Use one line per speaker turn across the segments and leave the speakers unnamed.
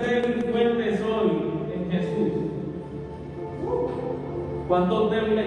estén fuertes hoy en Jesús. ¿Cuántos denle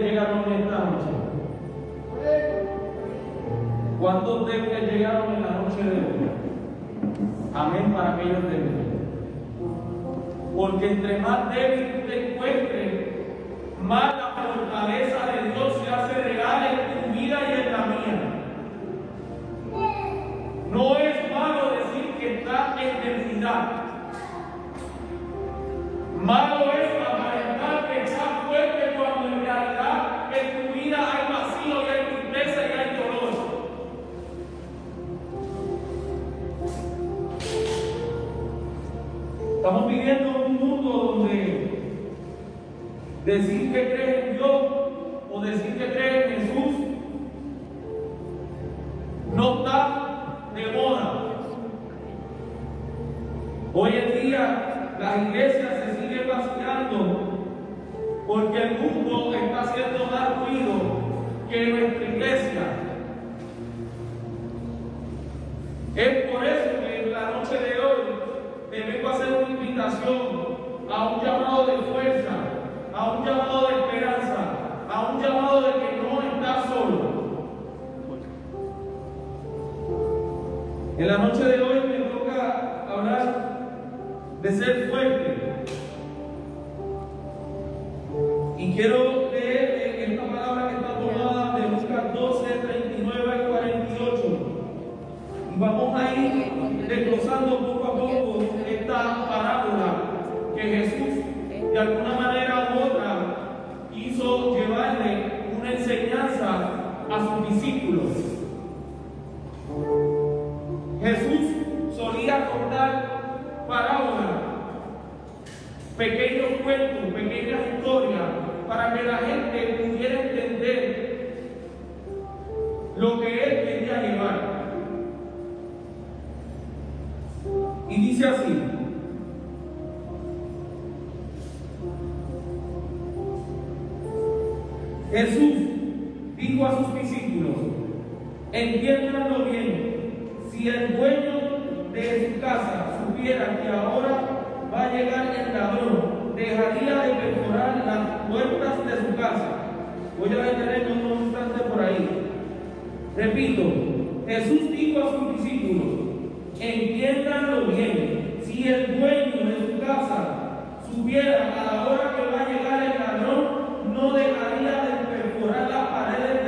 Jesús dijo a sus discípulos, entiéndanlo bien, si el dueño de su casa supiera que ahora va a llegar el ladrón, dejaría de perforar las puertas de su casa. Voy a detenerme un instante por ahí. Repito, Jesús dijo a sus discípulos, entiéndanlo bien, si el dueño de su casa supiera a la hora que va a llegar el ladrón, no dejaría de perforar la pared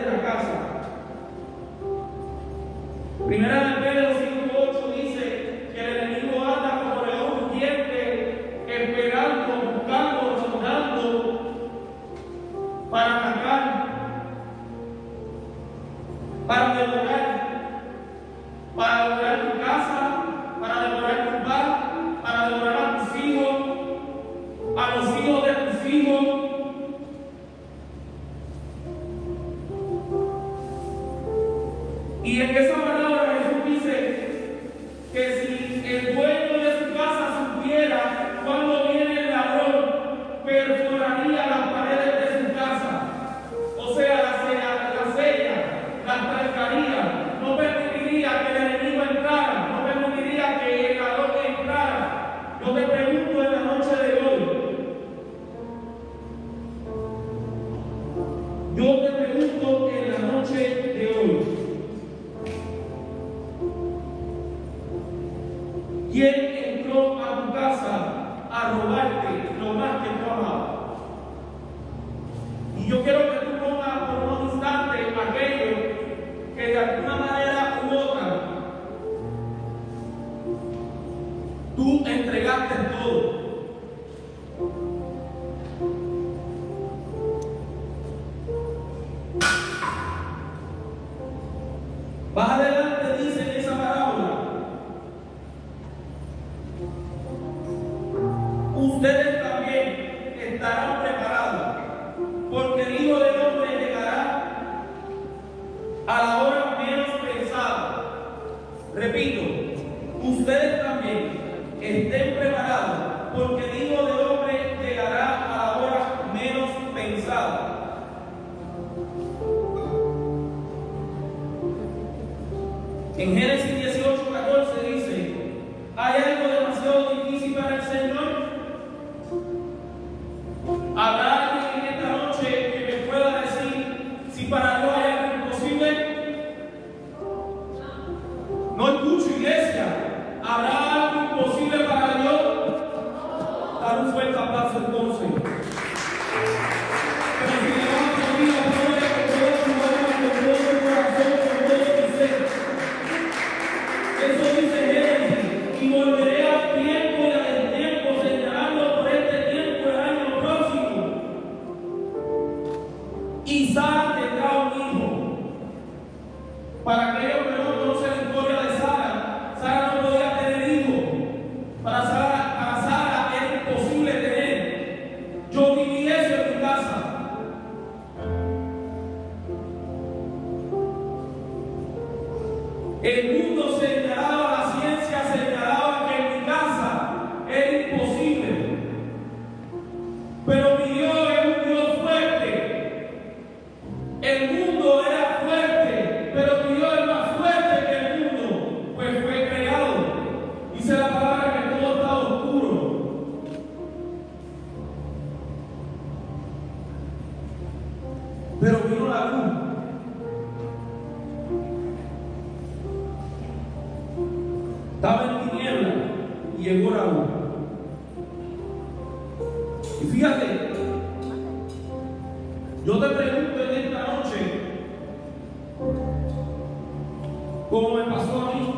como me pasó a mí,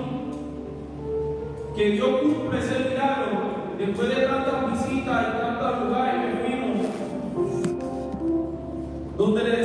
que Dios cumple ese milagro. Después de tantas visitas y tantos lugares que fuimos, donde le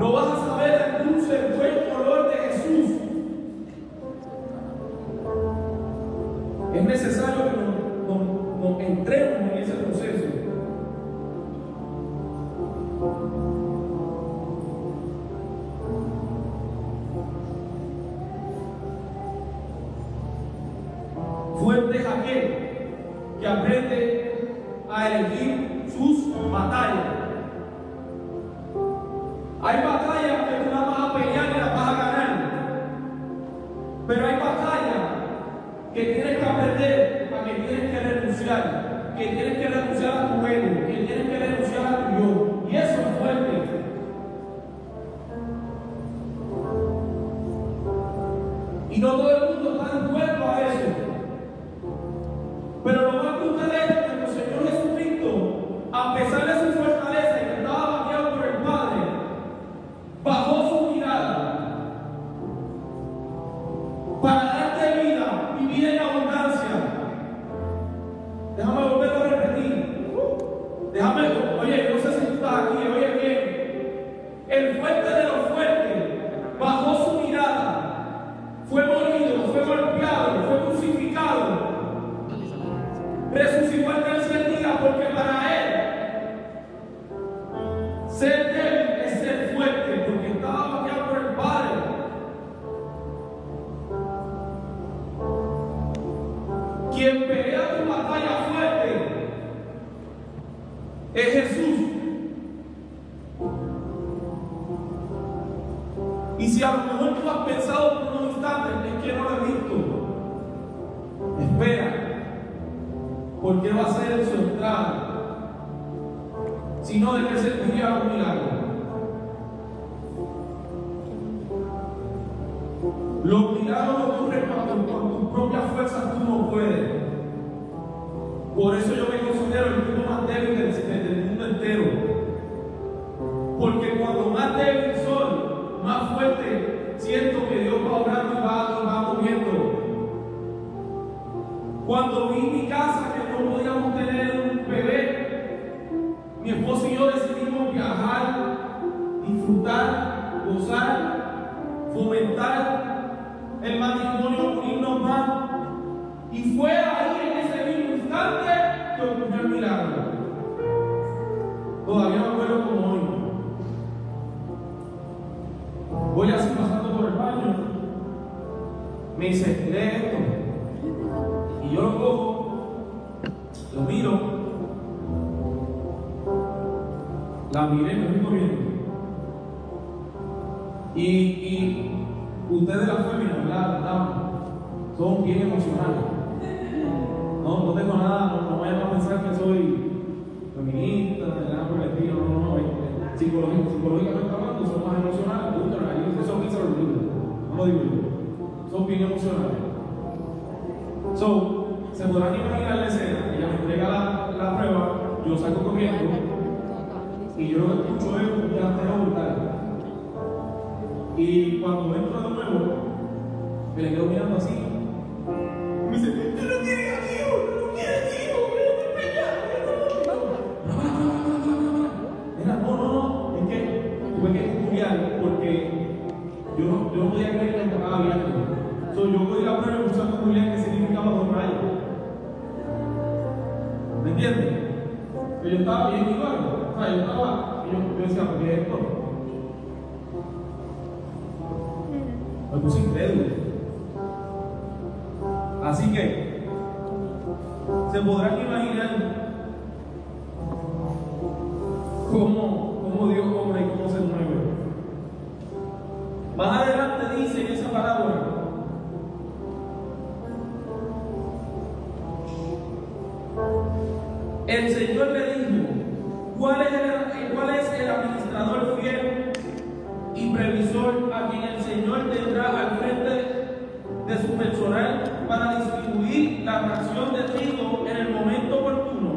No vas a saber el cruz del buen color de Jesús. Es necesario Más adelante dice en esa parábola, el Señor le dijo, ¿cuál es el, eh, cuál es el administrador fiel y previsor a quien el Señor tendrá al frente de su personal para distribuir la fracción de trigo en el momento oportuno?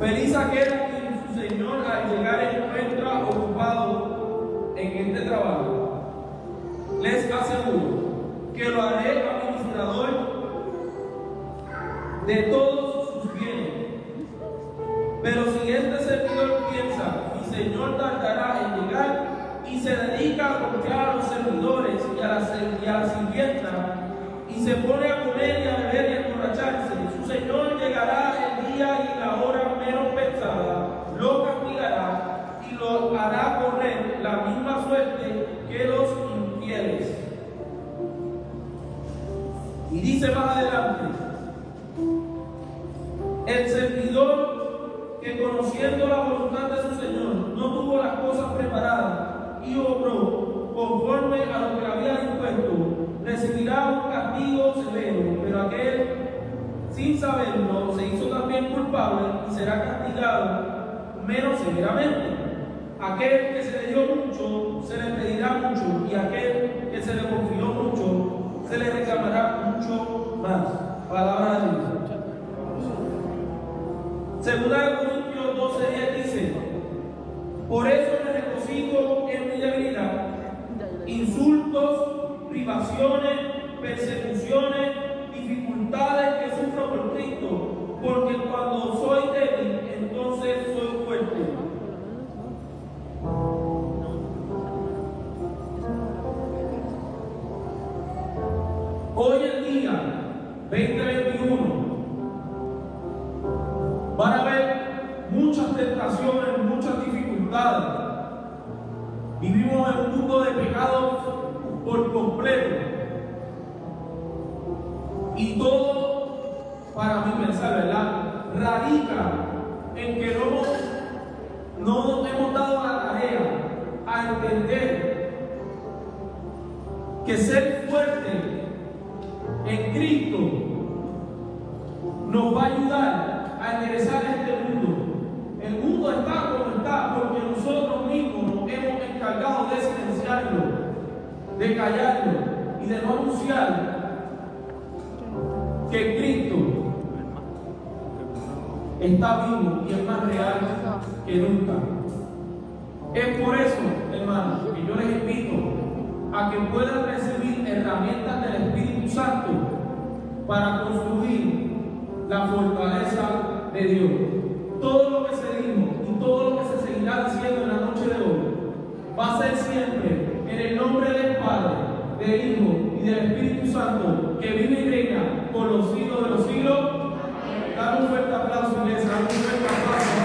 Feliz aquel quien su Señor al llegar el momento este trabajo. Les aseguro que lo haré administrador de todos sus bienes. Pero si este servidor piensa, mi Señor tardará en llegar y se dedica a golpear a los servidores y a la, y a la sirvienta y se pone a comer y a beber y a emborracharse, su Señor llegará el día y la hora menos pensada, lo castigará y lo hará la misma suerte que los infieles. Y dice más adelante, el servidor que conociendo la voluntad de su Señor no tuvo las cosas preparadas y obró conforme a lo que le había dispuesto, recibirá un castigo severo, pero aquel sin saberlo se hizo también culpable y será castigado menos severamente. Aquel que se le dio mucho, se le pedirá mucho, y aquel que se le confió mucho, se le reclamará mucho más. Palabra de Dios. Segunda de Corintios 12, 10 dice, por eso me regocijo en mi debilidad, insultos, privaciones, persecuciones, dificultades que sufro por Cristo, porque cuando soy débil, entonces soy fuerte. Hoy en día, 2021, van a haber muchas tentaciones, muchas dificultades. Vivimos en un mundo de pecados por completo. Y todo, para mí pensar, ¿verdad? Radica en que no, no hemos dado la tarea a entender que ser fuerte en Cristo nos va a ayudar a enderezar este mundo. El mundo está como está porque nosotros mismos nos hemos encargado de silenciarlo, de callarlo y de no anunciar que Cristo está vivo y es más real que nunca. Es por eso, hermanos, que yo les invito a que puedan recibir herramientas del Espíritu Santo para construir la fortaleza de Dios. Todo lo que se dijo y todo lo que se seguirá diciendo en la noche de hoy va a ser siempre en el nombre del Padre, del Hijo y del Espíritu Santo que vive y reina por los siglos de los siglos. Dame un fuerte aplauso, iglesia. Un un fuerte aplauso.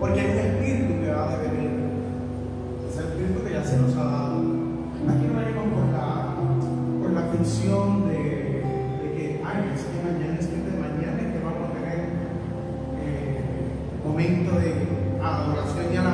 Porque hay un espíritu que va a devenir. Es el espíritu que ya se nos ha dado. Aquí no venimos por la, por la función de, de que, ay, es que mañana es que de mañana es que vamos a tener eh, momento de adoración y alabanza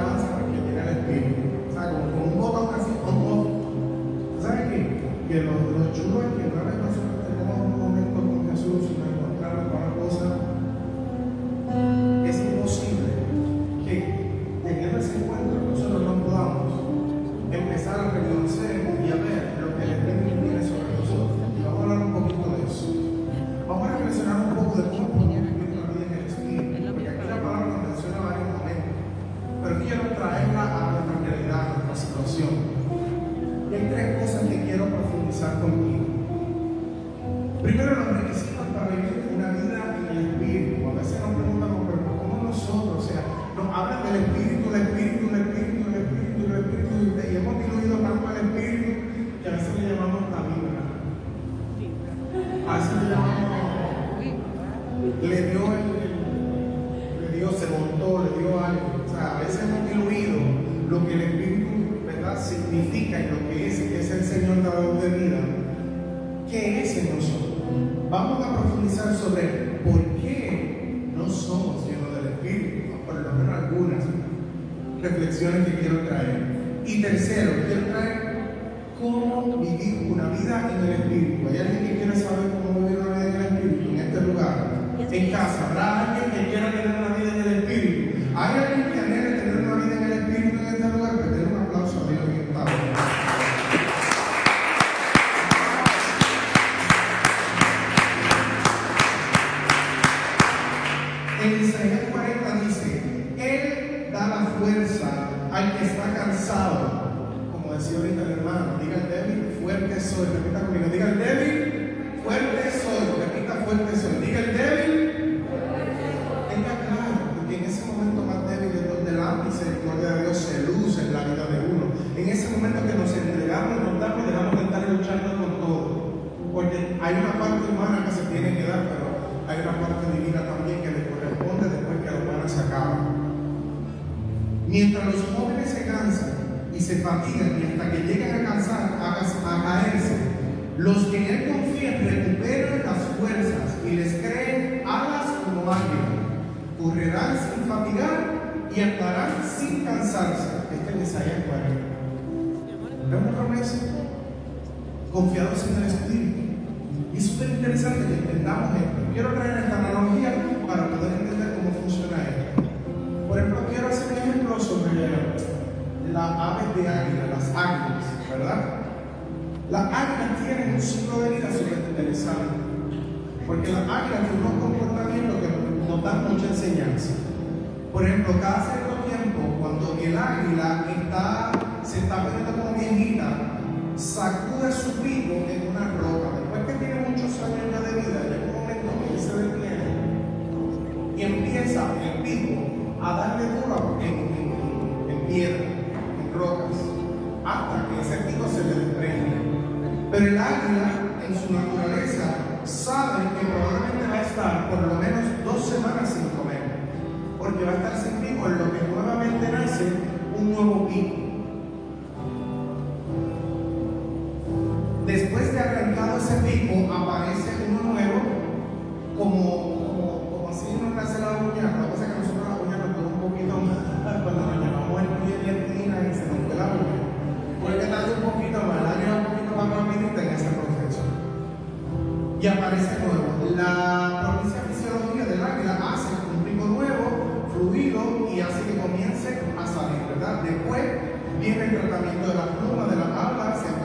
tiene el tratamiento de la pluma, de la ala, se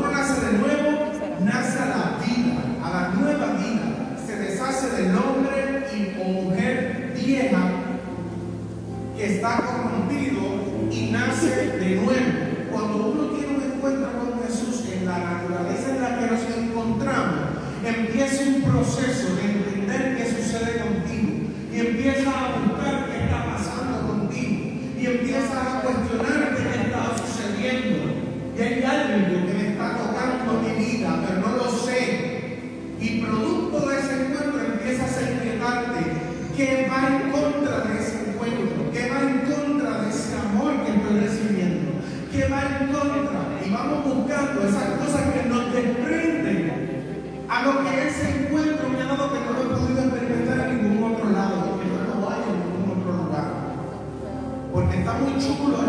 uno nace de nuevo, nace a la vida, a la nueva vida. Se deshace del hombre y, mujer vieja que está corrompido y nace de nuevo. Cuando uno tiene un encuentro con Jesús en la naturaleza en la que nos encontramos, empieza un proceso de esas cosas que nos desprenden a lo que ese encuentro me ha dado que no lo he podido experimentar en ningún otro lado, porque no lo hay en ningún otro lugar. Porque está muy chulo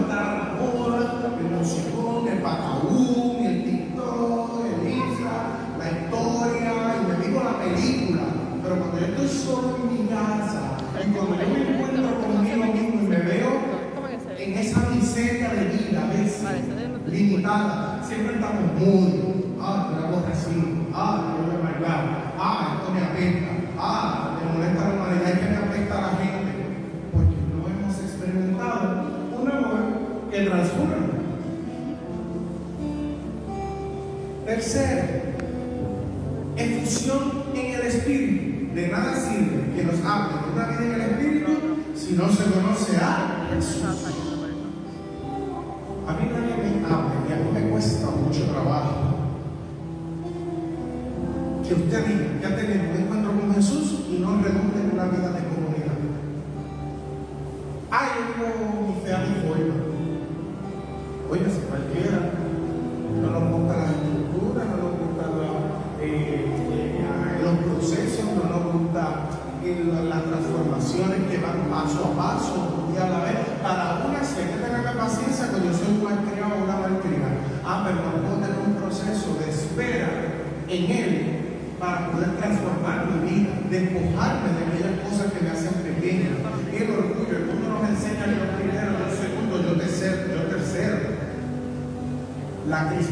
crecer en en el Espíritu. De nada sirve que nos hable de una vida en el Espíritu si no se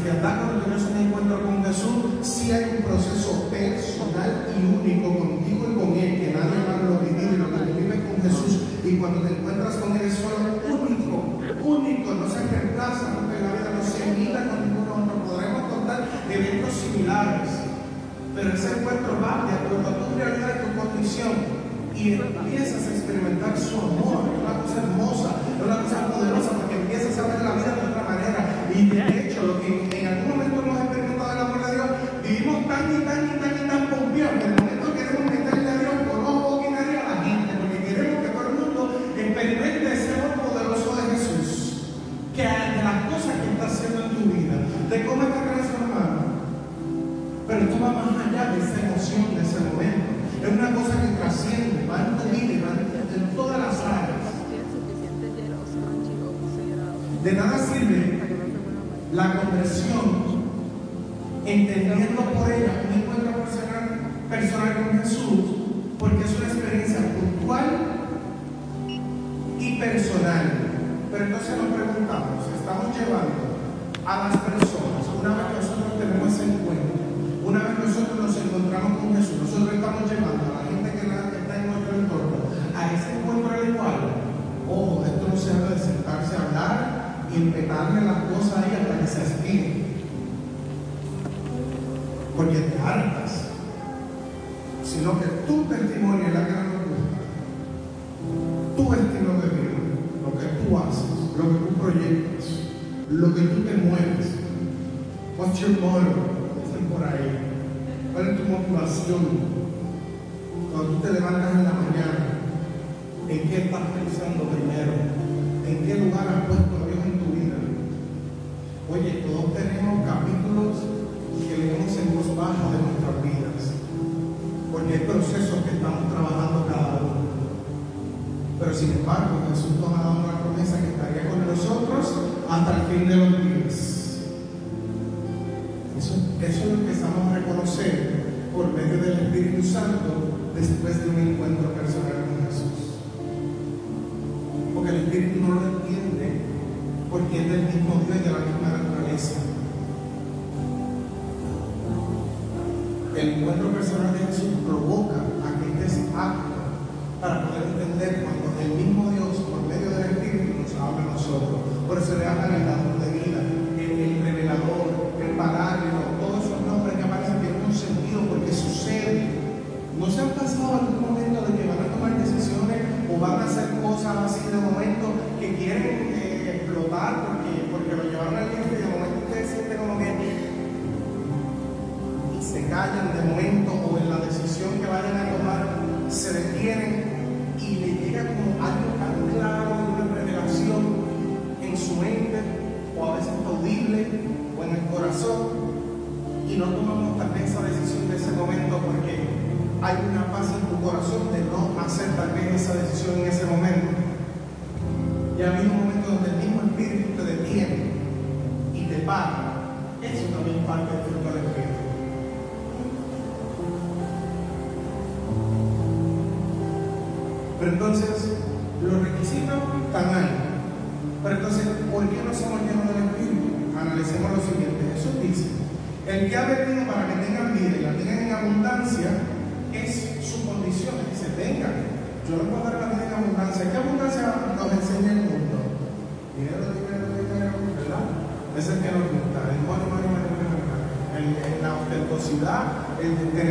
Esquerdar De nada sirve la Monte Moro, dicen por ahí. ¿Cuál es tu motivación? Cuando tú te levantas en la mañana, ¿en qué estás pensando primero? ¿En qué lugar has puesto a Dios en tu vida? Oye, todos tenemos capítulos que leemos en voz baja de nuestras vidas, porque hay procesos que estamos trabajando cada uno. Pero sin embargo, Jesús nos ha dado una promesa que estaría con nosotros hasta el fin de los días. Eso lo empezamos a reconocer por medio del Espíritu Santo después de un encuentro personal con Jesús. Porque el Espíritu no lo entiende, porque es del mismo Dios y de la misma naturaleza. El encuentro personal de Jesús provoca aquel este acto para poder entender cuando el mismo Dios, por medio del Espíritu, nos habla a nosotros. Por eso le habla en el de,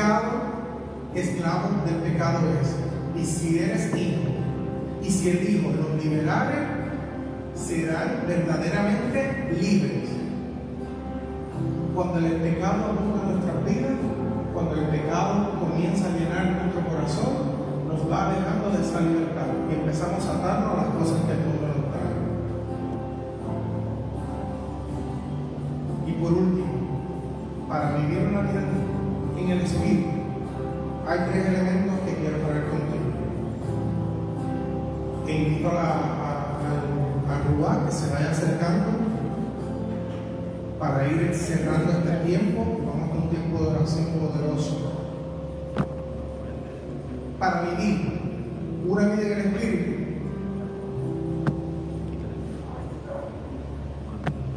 pecado, esclavo del pecado es. Y si eres hijo, y si el hijo los liberare, serán verdaderamente Hijo, una vida en el Espíritu.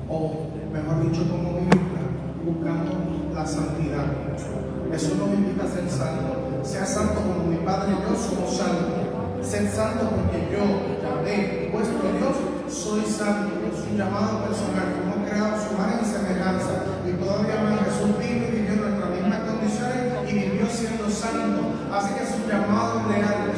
O, mejor dicho, como vivirla, buscando la santidad. Eso nos invita a ser santo. Sea santo como mi Padre y yo somos santos. Ser santo porque yo, Yahvé, vuestro Dios, soy santo. Es un llamado personal. Fuimos creados su imagen y semejanza. Y todavía más Jesús vive y vivió en nuestras mismas condiciones y vivió siendo santo. Así que si de.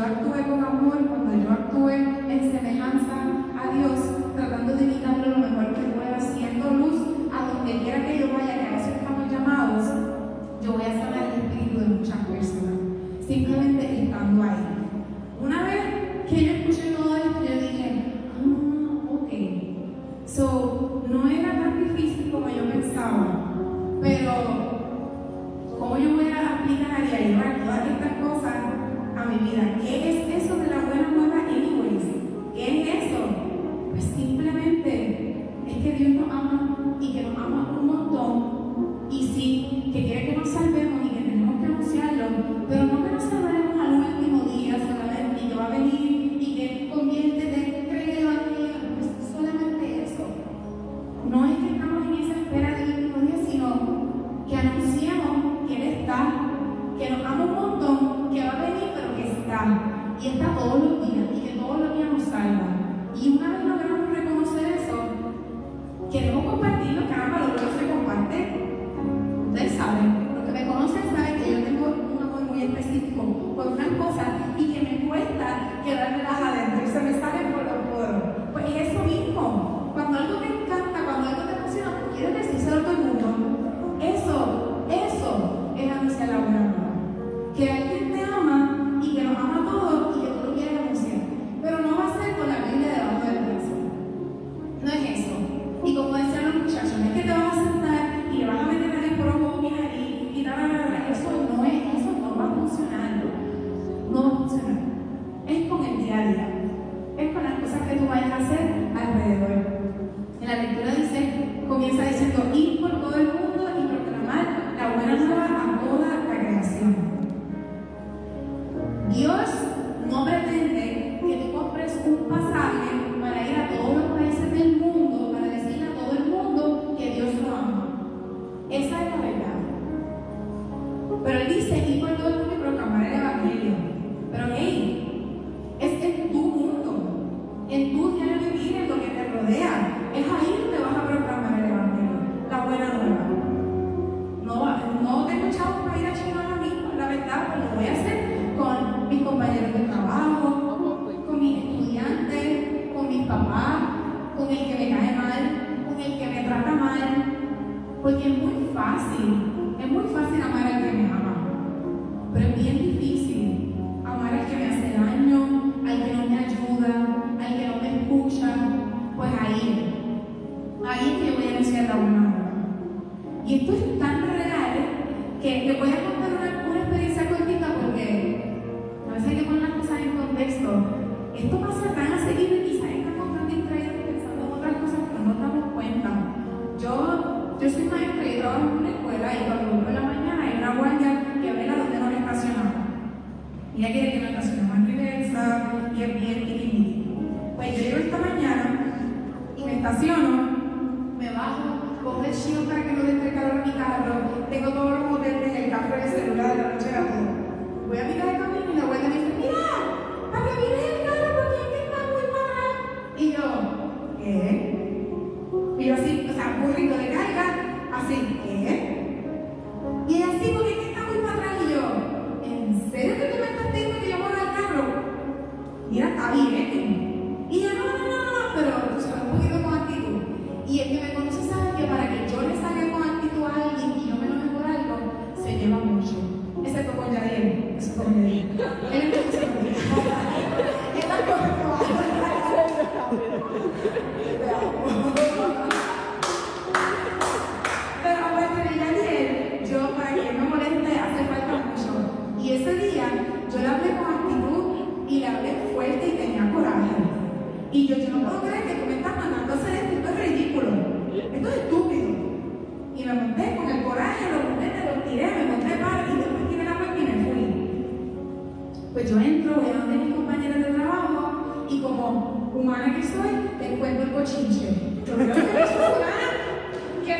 yo actúe con amor, cuando yo actúe en semejanza a Dios, Y yo, yo no puedo creer que tú me estás mandando a hacer esto, esto es ridículo, esto es estúpido. Y me monté con el coraje, lo los juguetes, los tiré, me monté para y después tiré la máquina y me fui. Pues yo entro, voy a donde mis compañeros de trabajo y como humana que soy, te cuento el cochinche. Que